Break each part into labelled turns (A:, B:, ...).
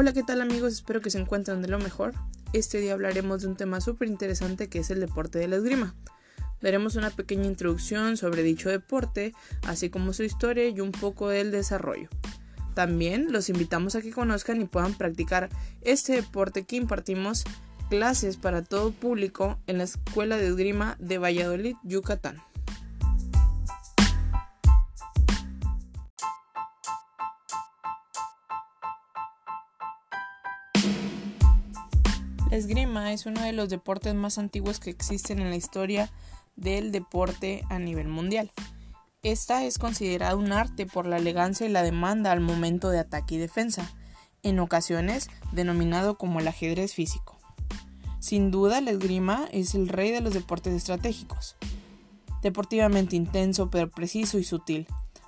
A: Hola, ¿qué tal amigos? Espero que se encuentren de lo mejor. Este día hablaremos de un tema súper interesante que es el deporte de la esgrima. Daremos una pequeña introducción sobre dicho deporte, así como su historia y un poco del desarrollo. También los invitamos a que conozcan y puedan practicar este deporte que impartimos clases para todo público en la Escuela de Esgrima de Valladolid, Yucatán. La esgrima es uno de los deportes más antiguos que existen en la historia del deporte a nivel mundial. Esta es considerada un arte por la elegancia y la demanda al momento de ataque y defensa, en ocasiones denominado como el ajedrez físico. Sin duda, la esgrima es el rey de los deportes estratégicos. Deportivamente intenso, pero preciso y sutil.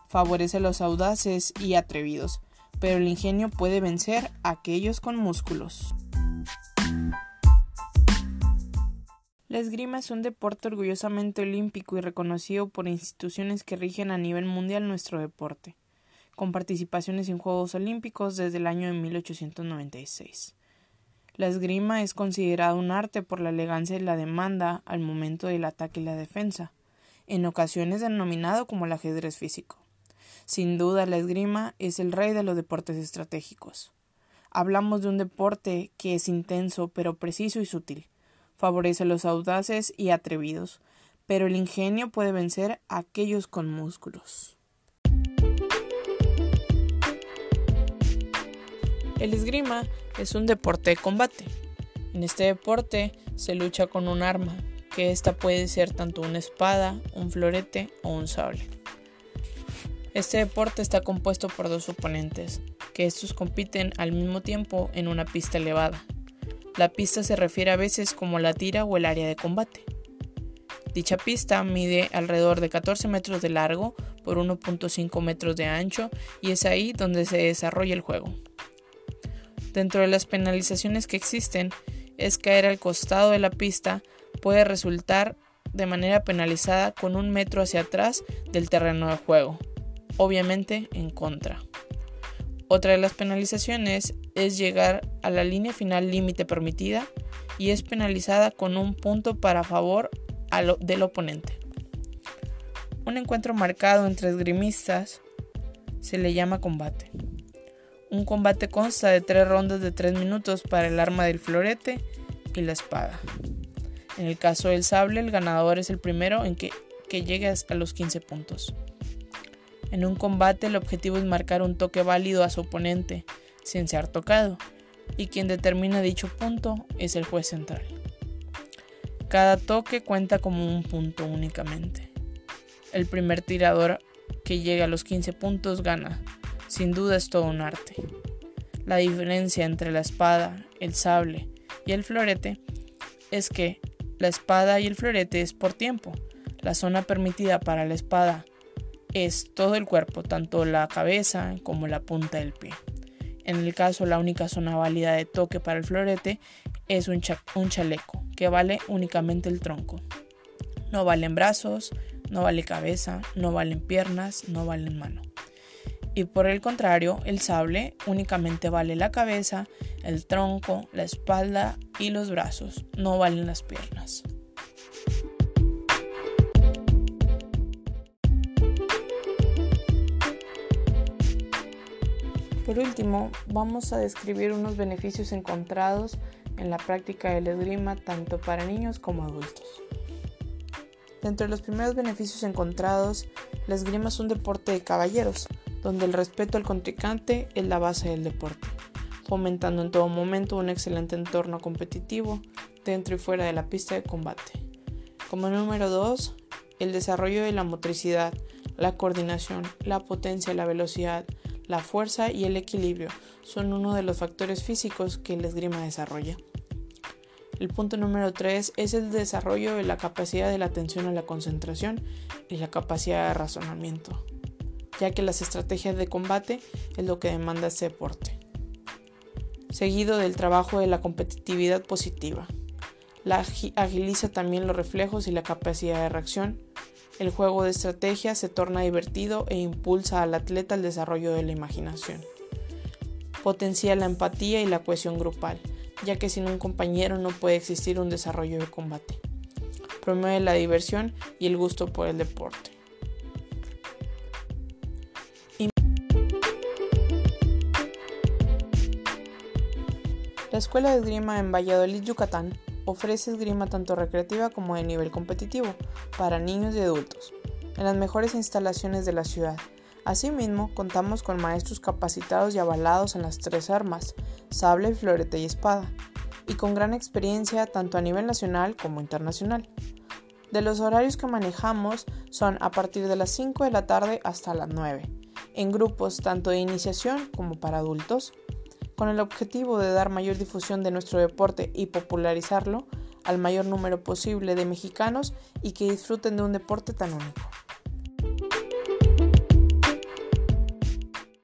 A: Favorece a los audaces y atrevidos, pero el ingenio puede vencer a aquellos con músculos. La esgrima es un deporte orgullosamente olímpico y reconocido por instituciones que rigen a nivel mundial nuestro deporte, con participaciones en Juegos Olímpicos desde el año de 1896. La esgrima es considerada un arte por la elegancia y la demanda al momento del ataque y la defensa, en ocasiones denominado como el ajedrez físico. Sin duda, la esgrima es el rey de los deportes estratégicos. Hablamos de un deporte que es intenso pero preciso y sutil favorece a los audaces y atrevidos, pero el ingenio puede vencer a aquellos con músculos. El esgrima es un deporte de combate. En este deporte se lucha con un arma, que ésta puede ser tanto una espada, un florete o un sable. Este deporte está compuesto por dos oponentes, estos compiten al mismo tiempo en una pista elevada, la pista se refiere a veces como la tira o el área de combate. Dicha pista mide alrededor de 14 metros de largo por 1.5 metros de ancho y es ahí donde se desarrolla el juego. Dentro de las penalizaciones que existen, es caer al costado de la pista puede resultar de manera penalizada con un metro hacia atrás del terreno de juego, obviamente en contra. Otra de las penalizaciones es llegar a la línea final límite permitida y es penalizada con un punto para favor del oponente. Un encuentro marcado entre esgrimistas se le llama combate. Un combate consta de tres rondas de tres minutos para el arma del florete y la espada. En el caso del sable, el ganador es el primero en que, que llegue a los 15 puntos. En un combate el objetivo es marcar un toque válido a su oponente, sin ser tocado, y quien determina dicho punto es el juez central. Cada toque cuenta como un punto únicamente. El primer tirador que llegue a los 15 puntos gana. Sin duda es todo un arte. La diferencia entre la espada, el sable y el florete es que la espada y el florete es por tiempo. La zona permitida para la espada es todo el cuerpo, tanto la cabeza como la punta del pie. En el caso, la única zona válida de toque para el florete es un, chaleco, que vale únicamente el tronco. No valen brazos, no vale cabeza, no valen piernas, no valen mano. Y por el contrario, el sable únicamente vale la cabeza, el tronco, la espalda y los brazos, no valen las piernas. Por último, vamos a describir unos beneficios encontrados en la práctica del esgrima tanto para niños como adultos. Dentro de los primeros beneficios encontrados, la esgrima es un deporte de caballeros, donde el respeto al contrincante es la base del deporte, fomentando en todo momento un excelente entorno competitivo dentro y fuera de la pista de combate. Como número 2, el desarrollo de la motricidad, la coordinación, la potencia, la velocidad, la fuerza y el equilibrio son uno de los factores físicos que el esgrima desarrolla. El punto número 3 es el desarrollo de la capacidad de la atención a la concentración y la capacidad de razonamiento, ya que las estrategias de combate es lo que demanda este deporte. Seguido del trabajo de la competitividad positiva. La agiliza también los reflejos y la capacidad de reacción, el juego de estrategia se torna divertido e impulsa al atleta al desarrollo de la imaginación. Potencia la empatía y la cohesión grupal, ya que sin un compañero no puede existir un desarrollo de combate. Promueve la diversión y el gusto por el deporte. La Escuela de Esgrima en Valladolid, Yucatán, ofrece esgrima tanto recreativa como de nivel competitivo para niños y adultos, en las mejores instalaciones de la ciudad. Asimismo, contamos con maestros capacitados y avalados en las tres armas, sable, florete y espada, y con gran experiencia tanto a nivel nacional como internacional. De los horarios que manejamos son a partir de las 5 de la tarde hasta las 9, en grupos tanto de iniciación como para adultos, con el objetivo de dar mayor difusión de nuestro deporte y popularizarlo al mayor número posible de mexicanos y que disfruten de un deporte tan único.